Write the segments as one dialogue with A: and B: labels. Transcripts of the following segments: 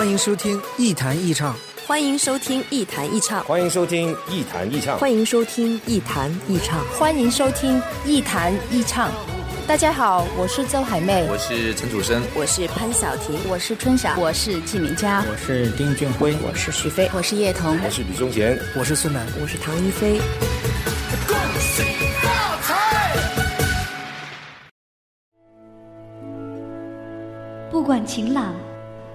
A: 欢迎收听《一谈一唱》，
B: 欢迎收听《一谈一唱》，
C: 欢迎收听《一谈一唱》，
B: 欢迎收听《一谈一唱》，
D: 欢迎收听《一谈一唱》。大家好，我是周海媚，
E: 我是陈楚生，
B: 我是潘晓婷，
D: 我是春晓，
F: 我是纪敏佳，
G: 我是丁俊晖，
D: 我是徐飞，
F: 我是叶童，
C: 我是李宗贤，
A: 我是孙楠，
B: 我是唐一菲。
H: 恭喜发财！
I: 不管晴朗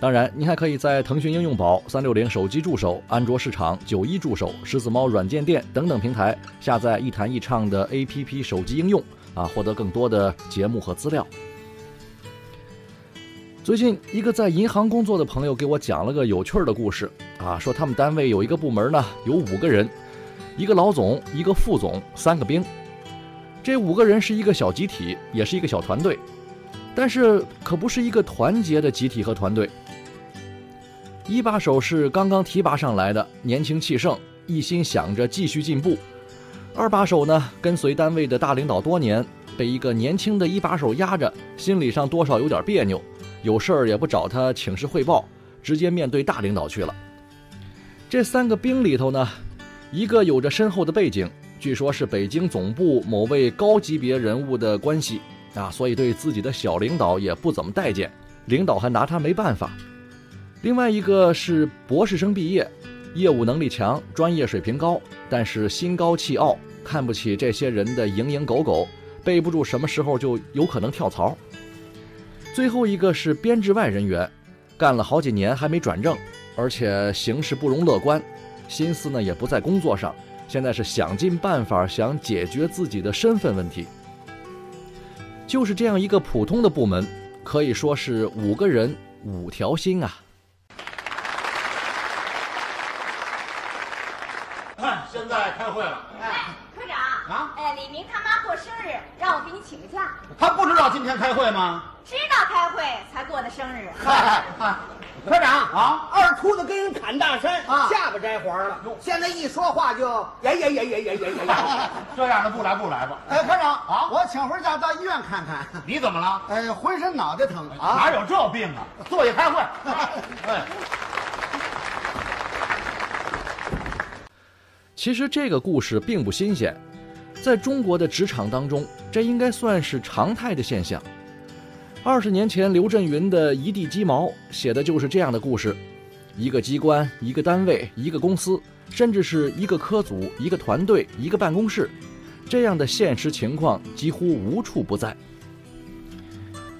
J: 当然，您还可以在腾讯应用宝、三六零手机助手、安卓市场、九一助手、狮子猫软件店等等平台下载“一弹一唱”的 APP 手机应用啊，获得更多的节目和资料。最近，一个在银行工作的朋友给我讲了个有趣的故事啊，说他们单位有一个部门呢，有五个人，一个老总，一个副总，三个兵。这五个人是一个小集体，也是一个小团队，但是可不是一个团结的集体和团队。一把手是刚刚提拔上来的，年轻气盛，一心想着继续进步。二把手呢，跟随单位的大领导多年，被一个年轻的一把手压着，心理上多少有点别扭。有事儿也不找他请示汇报，直接面对大领导去了。这三个兵里头呢，一个有着深厚的背景，据说是北京总部某位高级别人物的关系啊，所以对自己的小领导也不怎么待见，领导还拿他没办法。另外一个是博士生毕业，业务能力强，专业水平高，但是心高气傲，看不起这些人的蝇营狗苟，背不住什么时候就有可能跳槽。最后一个是编制外人员，干了好几年还没转正，而且形势不容乐观，心思呢也不在工作上，现在是想尽办法想解决自己的身份问题。就是这样一个普通的部门，可以说是五个人五条心啊。
K: 现在开会了。
L: 哎，科长啊，哎，李明他妈过生日，让我给你请个假。
K: 他不知道今天开会吗？
L: 知道开会才过的生日。
M: 嗨，科长啊，二秃子跟人砍大山，啊下巴摘黄了。现在一说话就呀呀呀呀呀呀呀！
K: 这样的不来不来吧。
M: 哎，科长啊，我请回假到医院看看。
K: 你怎么了？
M: 哎，浑身脑袋疼
K: 啊！哪有这病啊？坐下开会。哎。
J: 其实这个故事并不新鲜，在中国的职场当中，这应该算是常态的现象。二十年前，刘震云的《一地鸡毛》写的就是这样的故事：一个机关、一个单位、一个公司，甚至是一个科组、一个团队、一个办公室，这样的现实情况几乎无处不在。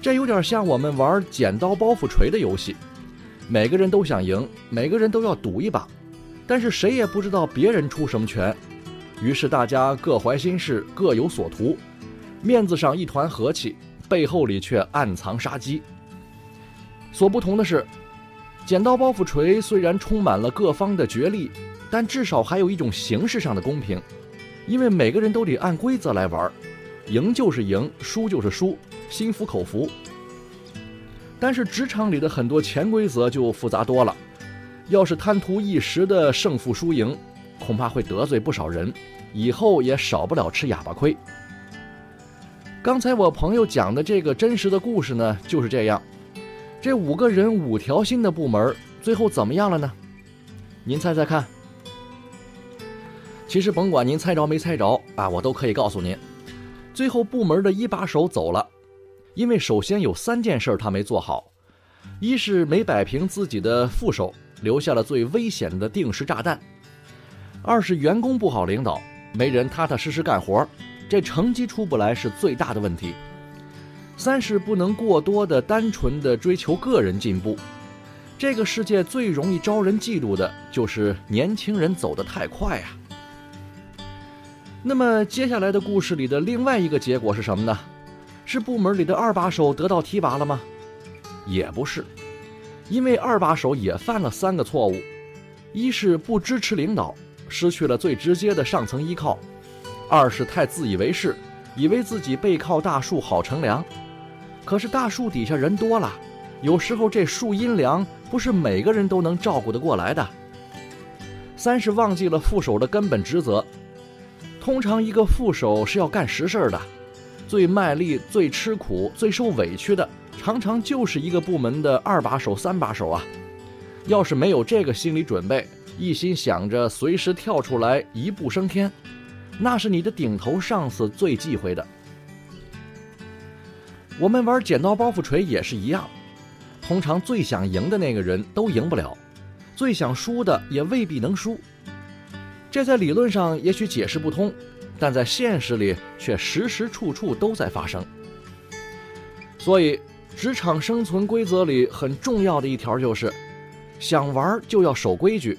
J: 这有点像我们玩剪刀包袱锤的游戏，每个人都想赢，每个人都要赌一把。但是谁也不知道别人出什么拳，于是大家各怀心事，各有所图，面子上一团和气，背后里却暗藏杀机。所不同的是，剪刀包袱锤虽然充满了各方的角力，但至少还有一种形式上的公平，因为每个人都得按规则来玩，赢就是赢，输就是输，心服口服。但是职场里的很多潜规则就复杂多了。要是贪图一时的胜负输赢，恐怕会得罪不少人，以后也少不了吃哑巴亏。刚才我朋友讲的这个真实的故事呢，就是这样。这五个人五条心的部门，最后怎么样了呢？您猜猜看。其实甭管您猜着没猜着啊，我都可以告诉您，最后部门的一把手走了，因为首先有三件事他没做好，一是没摆平自己的副手。留下了最危险的定时炸弹。二是员工不好领导，没人踏踏实实干活，这成绩出不来是最大的问题。三是不能过多的单纯的追求个人进步。这个世界最容易招人嫉妒的就是年轻人走得太快啊。那么接下来的故事里的另外一个结果是什么呢？是部门里的二把手得到提拔了吗？也不是，因为二把手也犯了三个错误：一是不支持领导，失去了最直接的上层依靠；二是太自以为是，以为自己背靠大树好乘凉，可是大树底下人多了，有时候这树阴凉，不是每个人都能照顾得过来的；三是忘记了副手的根本职责。通常一个副手是要干实事的，最卖力、最吃苦、最受委屈的，常常就是一个部门的二把手、三把手啊。要是没有这个心理准备，一心想着随时跳出来一步升天，那是你的顶头上司最忌讳的。我们玩剪刀包袱锤也是一样，通常最想赢的那个人都赢不了，最想输的也未必能输。这在理论上也许解释不通，但在现实里却时时处处都在发生。所以，职场生存规则里很重要的一条就是：想玩就要守规矩，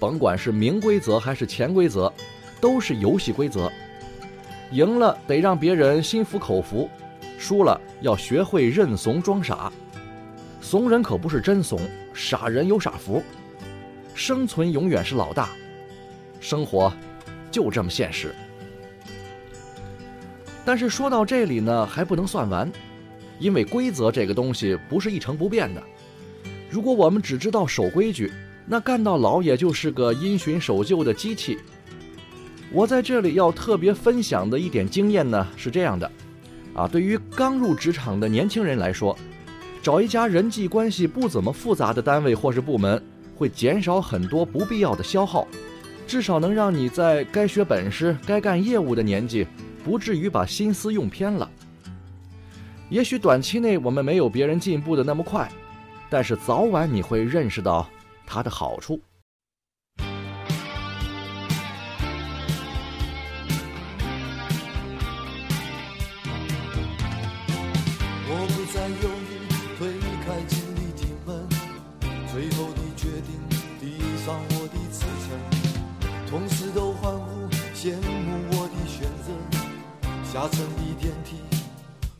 J: 甭管是明规则还是潜规则，都是游戏规则。赢了得让别人心服口服，输了要学会认怂装傻。怂人可不是真怂，傻人有傻福。生存永远是老大。生活就这么现实，但是说到这里呢，还不能算完，因为规则这个东西不是一成不变的。如果我们只知道守规矩，那干到老也就是个因循守旧的机器。我在这里要特别分享的一点经验呢，是这样的：啊，对于刚入职场的年轻人来说，找一家人际关系不怎么复杂的单位或是部门，会减少很多不必要的消耗。至少能让你在该学本事、该干业务的年纪，不至于把心思用偏了。也许短期内我们没有别人进步的那么快，但是早晚你会认识到它的好处。
E: 下沉的电梯，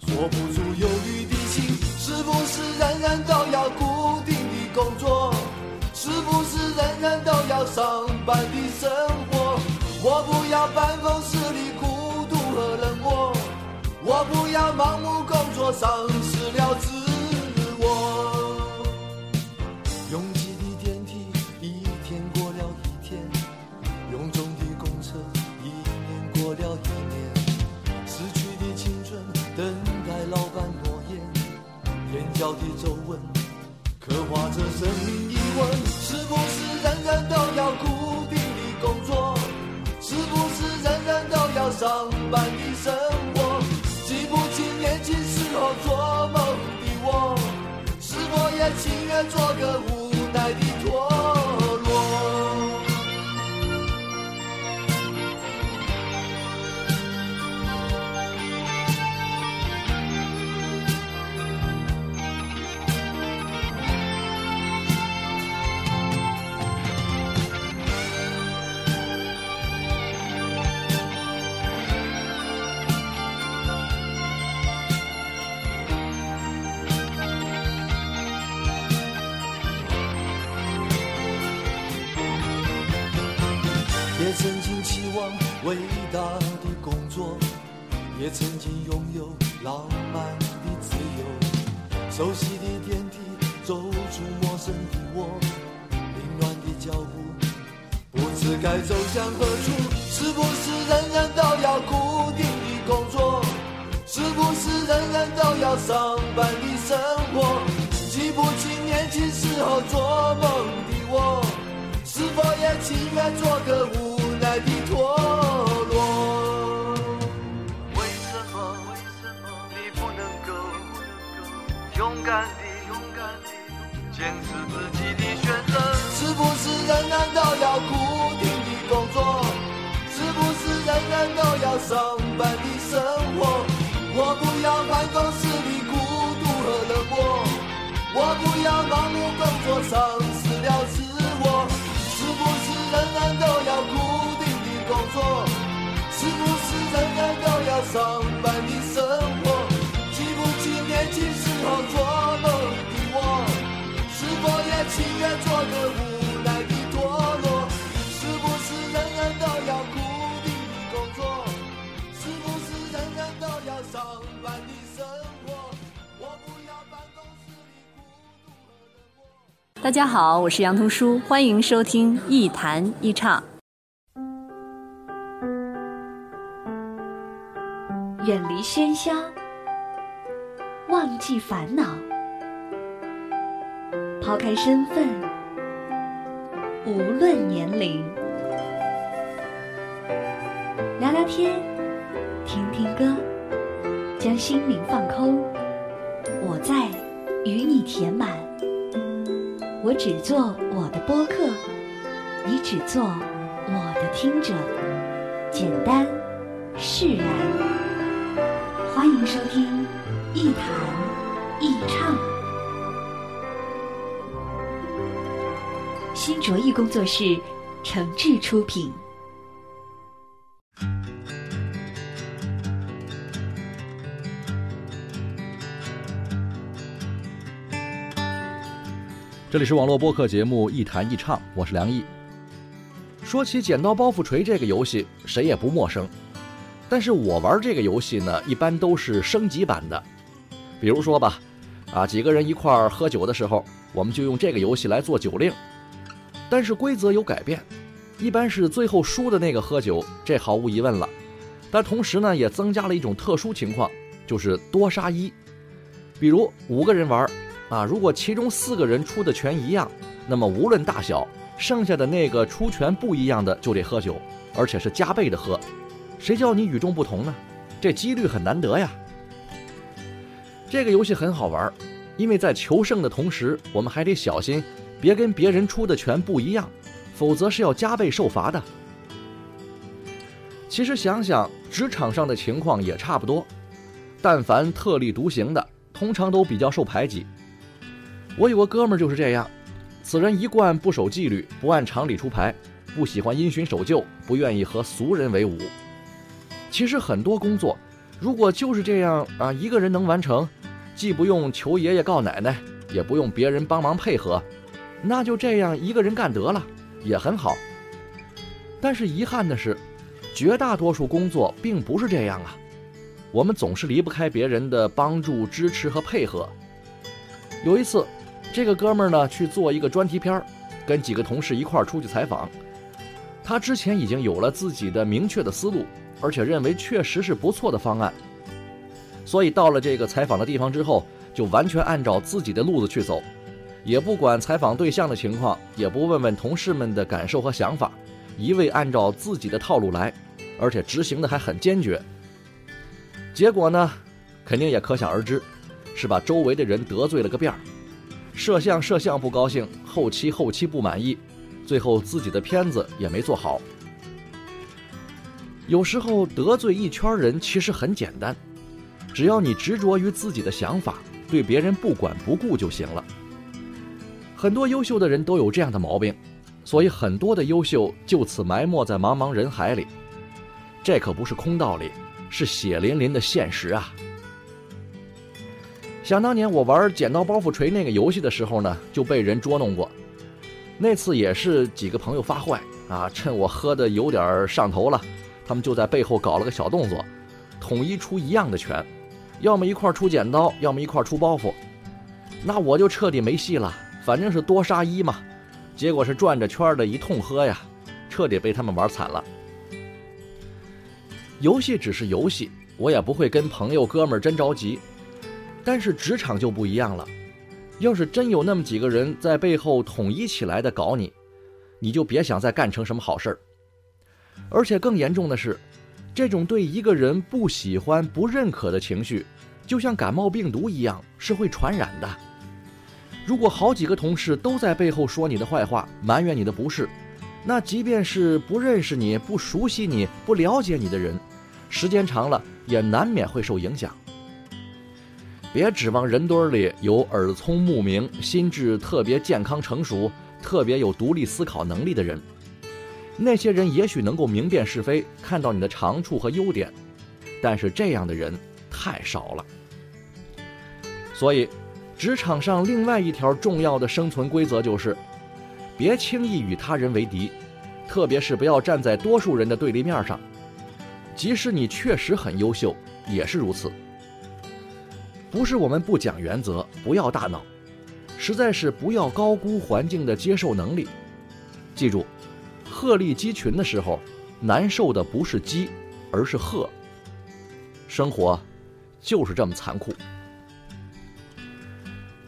E: 锁不住忧郁的心。是不是人人都要固定的工作？是不是人人都要上班的生活？我不要办公室里孤独和冷漠，我不要盲目工作，丧失了自脚的皱纹，刻画着生命疑问：是不是人人都要固定的工作？是不是人人都要上班的生活？记不清年轻时候做梦的我，是否也情愿做个无奈的托？曾经拥有浪漫的自由。熟悉的电梯，走出陌生的我，凌乱的脚步，不知该走向何处。是不是人人都要固定的工作？是不是人人都要上班的生活？记不清年轻时候做梦的我，是否也情愿做个无奈的托勇敢的勇敢的坚持自己的选择。是不是人人都要不停的工作？是不是人人都要上班的生活？我不要办公室里情愿做个无奈的陀螺？是不是人人都要固定的工作？是不是人人都要上班的生活？我不要办公室里孤独和冷漠。
B: 大家好，我是杨童书，欢迎收听一谈一唱。
I: 远离喧嚣，忘记烦恼，抛开身份，无论年龄，聊聊天，听听歌，将心灵放空。我在与你填满，我只做我的播客，你只做我的听者，简单释然。欢迎收听《一谈一唱》，新卓艺工作室诚挚出品。
J: 这里是网络播客节目《一谈一唱》，我是梁毅。说起剪刀包袱锤这个游戏，谁也不陌生。但是我玩这个游戏呢，一般都是升级版的。比如说吧，啊，几个人一块儿喝酒的时候，我们就用这个游戏来做酒令。但是规则有改变，一般是最后输的那个喝酒，这毫无疑问了。但同时呢，也增加了一种特殊情况，就是多杀一。比如五个人玩，啊，如果其中四个人出的全一样，那么无论大小，剩下的那个出全不一样的就得喝酒，而且是加倍的喝。谁叫你与众不同呢？这几率很难得呀。这个游戏很好玩，因为在求胜的同时，我们还得小心，别跟别人出的全不一样，否则是要加倍受罚的。其实想想，职场上的情况也差不多，但凡特立独行的，通常都比较受排挤。我有个哥们儿就是这样，此人一贯不守纪律，不按常理出牌，不喜欢因循守旧，不愿意和俗人为伍。其实很多工作，如果就是这样啊，一个人能完成，既不用求爷爷告奶奶，也不用别人帮忙配合，那就这样一个人干得了，也很好。但是遗憾的是，绝大多数工作并不是这样啊，我们总是离不开别人的帮助、支持和配合。有一次，这个哥们儿呢去做一个专题片儿，跟几个同事一块儿出去采访，他之前已经有了自己的明确的思路。而且认为确实是不错的方案，所以到了这个采访的地方之后，就完全按照自己的路子去走，也不管采访对象的情况，也不问问同事们的感受和想法，一味按照自己的套路来，而且执行的还很坚决。结果呢，肯定也可想而知，是把周围的人得罪了个遍儿，摄像摄像不高兴，后期后期不满意，最后自己的片子也没做好。有时候得罪一圈人其实很简单，只要你执着于自己的想法，对别人不管不顾就行了。很多优秀的人都有这样的毛病，所以很多的优秀就此埋没在茫茫人海里。这可不是空道理，是血淋淋的现实啊！想当年我玩剪刀包袱锤那个游戏的时候呢，就被人捉弄过。那次也是几个朋友发坏啊，趁我喝的有点上头了。他们就在背后搞了个小动作，统一出一样的拳，要么一块出剪刀，要么一块出包袱。那我就彻底没戏了，反正是多杀一嘛。结果是转着圈的一通喝呀，彻底被他们玩惨了。游戏只是游戏，我也不会跟朋友哥们儿真着急。但是职场就不一样了，要是真有那么几个人在背后统一起来的搞你，你就别想再干成什么好事儿。而且更严重的是，这种对一个人不喜欢、不认可的情绪，就像感冒病毒一样，是会传染的。如果好几个同事都在背后说你的坏话，埋怨你的不是，那即便是不认识你、不熟悉你、不了解你的人，时间长了也难免会受影响。别指望人堆里有耳聪目明、心智特别健康成熟、特别有独立思考能力的人。那些人也许能够明辨是非，看到你的长处和优点，但是这样的人太少了。所以，职场上另外一条重要的生存规则就是：别轻易与他人为敌，特别是不要站在多数人的对立面上。即使你确实很优秀，也是如此。不是我们不讲原则，不要大脑，实在是不要高估环境的接受能力。记住。鹤立鸡群的时候，难受的不是鸡，而是鹤。生活就是这么残酷。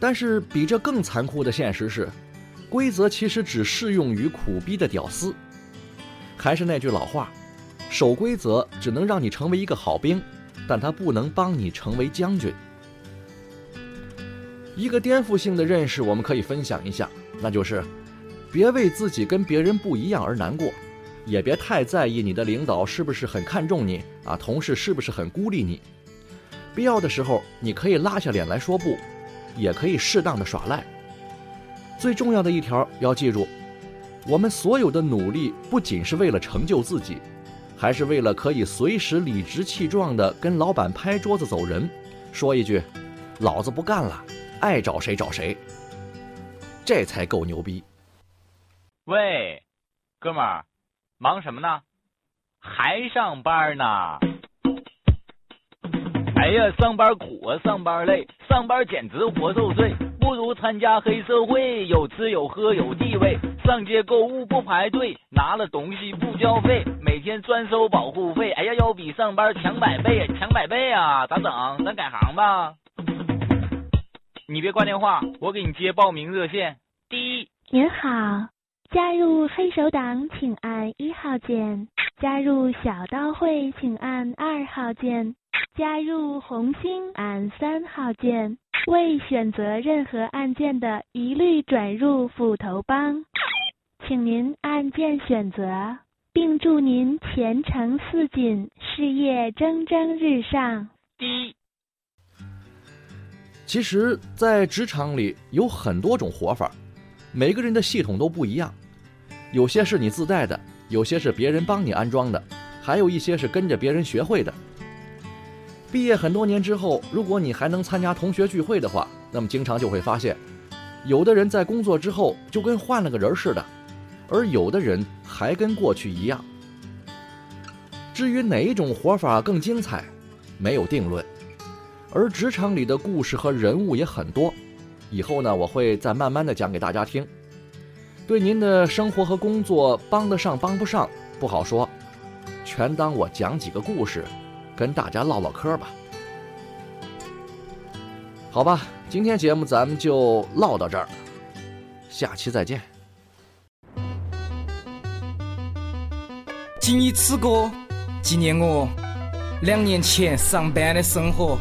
J: 但是比这更残酷的现实是，规则其实只适用于苦逼的屌丝。还是那句老话，守规则只能让你成为一个好兵，但它不能帮你成为将军。一个颠覆性的认识，我们可以分享一下，那就是。别为自己跟别人不一样而难过，也别太在意你的领导是不是很看重你啊，同事是不是很孤立你。必要的时候，你可以拉下脸来说不，也可以适当的耍赖。最重要的一条要记住，我们所有的努力不仅是为了成就自己，还是为了可以随时理直气壮的跟老板拍桌子走人，说一句：“老子不干了，爱找谁找谁。”这才够牛逼。
F: 喂，哥们儿，忙什么呢？还上班呢？哎呀，上班苦啊，上班累，上班简直活受罪，不如参加黑社会，有吃有喝有地位，上街购物不排队，拿了东西不交费，每天专收保护费。哎呀，要比上班强百倍，强百倍啊！咋整？咱改行吧？你别挂电话，我给你接报名热线。第一，
G: 您好。加入黑手党，请按一号键；加入小刀会，请按二号键；加入红星，按三号键。未选择任何按键的，一律转入斧头帮。请您按键选择，并祝您前程似锦，事业蒸蒸日上。
F: 第一，
J: 其实，在职场里有很多种活法，每个人的系统都不一样。有些是你自带的，有些是别人帮你安装的，还有一些是跟着别人学会的。毕业很多年之后，如果你还能参加同学聚会的话，那么经常就会发现，有的人在工作之后就跟换了个人似的，而有的人还跟过去一样。至于哪一种活法更精彩，没有定论。而职场里的故事和人物也很多，以后呢，我会再慢慢的讲给大家听。对您的生活和工作帮得上帮不上不好说，全当我讲几个故事，跟大家唠唠嗑吧。好吧，今天节目咱们就唠到这儿，下期再见。
N: 谨以此歌纪念我两年前上班的生活，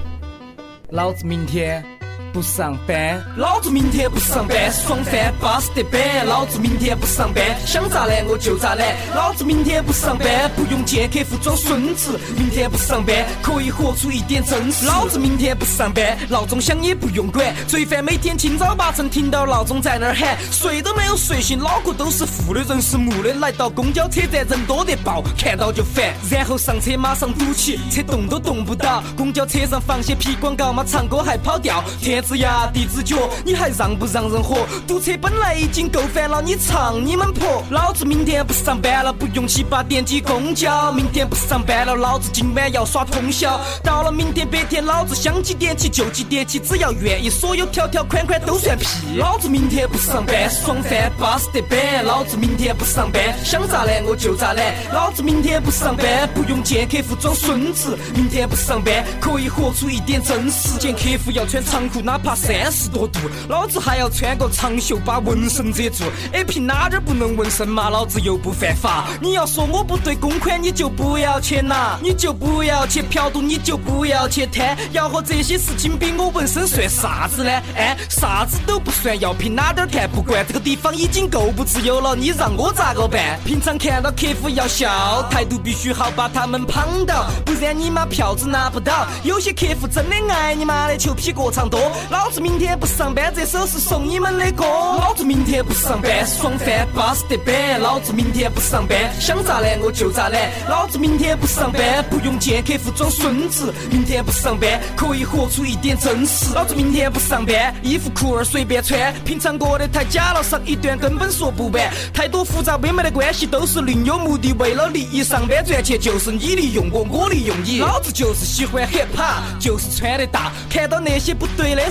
N: 老子明天。不上班，老子明天不上班，爽翻巴适得板。老子明天不上班，想咋懒我就咋懒。老子明天不上班，不用见客户装孙子。明天不上班，可以活出一点真实。老子明天不上班，闹钟响也不用管。罪犯每天清早八晨听到闹钟在那儿喊，睡都没有睡醒，脑壳都是负的，人是木的。来到公交车站，人多得爆，看到就烦。然后上车马上堵起，车动都动不到。公交车上放些屁广告嘛，唱歌还跑调。天。呲牙地子脚，你还让不让人活？堵车本来已经够烦了，你唱你们婆！老子明天不上班了，不用七八点挤公交。明天不上班了，老子今晚要耍通宵。到了明天白天，老子想几点起就几点起，只要愿意，所有条条款款都算屁。老子明天不上班，爽翻巴适得板。老子明天不上班，想咋懒我就咋懒。老子明天不上班，不用见客户装孙子。明天不上班，可以活出一点真实。见客户要穿长裤。哪怕三十多度，老子还要穿个长袖把纹身遮住。哎，凭哪点不能纹身嘛？老子又不犯法。你要说我不对公款，你就不要去拿，你就不要去嫖赌，你就不要去贪。要和这些事情比，我纹身算啥子呢？哎，啥子都不算，要凭哪点看？不管这个地方已经够不自由了，你让我咋个办？平常看到客户要笑，态度必须好，把他们捧到，不然你妈票子拿不到。有些客户真的爱你妈的球皮过长多，老子明天不上班，这首是送你们的歌。老子明天不上班，爽翻巴适得板。老子明天不上班，想咋懒我就咋懒。老子明天不上班，不用见客户装孙子。明天不上班，可以活出一点真实。老子明天不上班，衣服裤儿随便穿，平常过得太假了，上一段根本说不完。太多复杂微妙的关系都是另有目的，为了利益上班赚钱，就是你利用我，我利用你。老子就是喜欢 hiphop，就是穿得大。看到那些不对的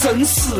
N: 真实。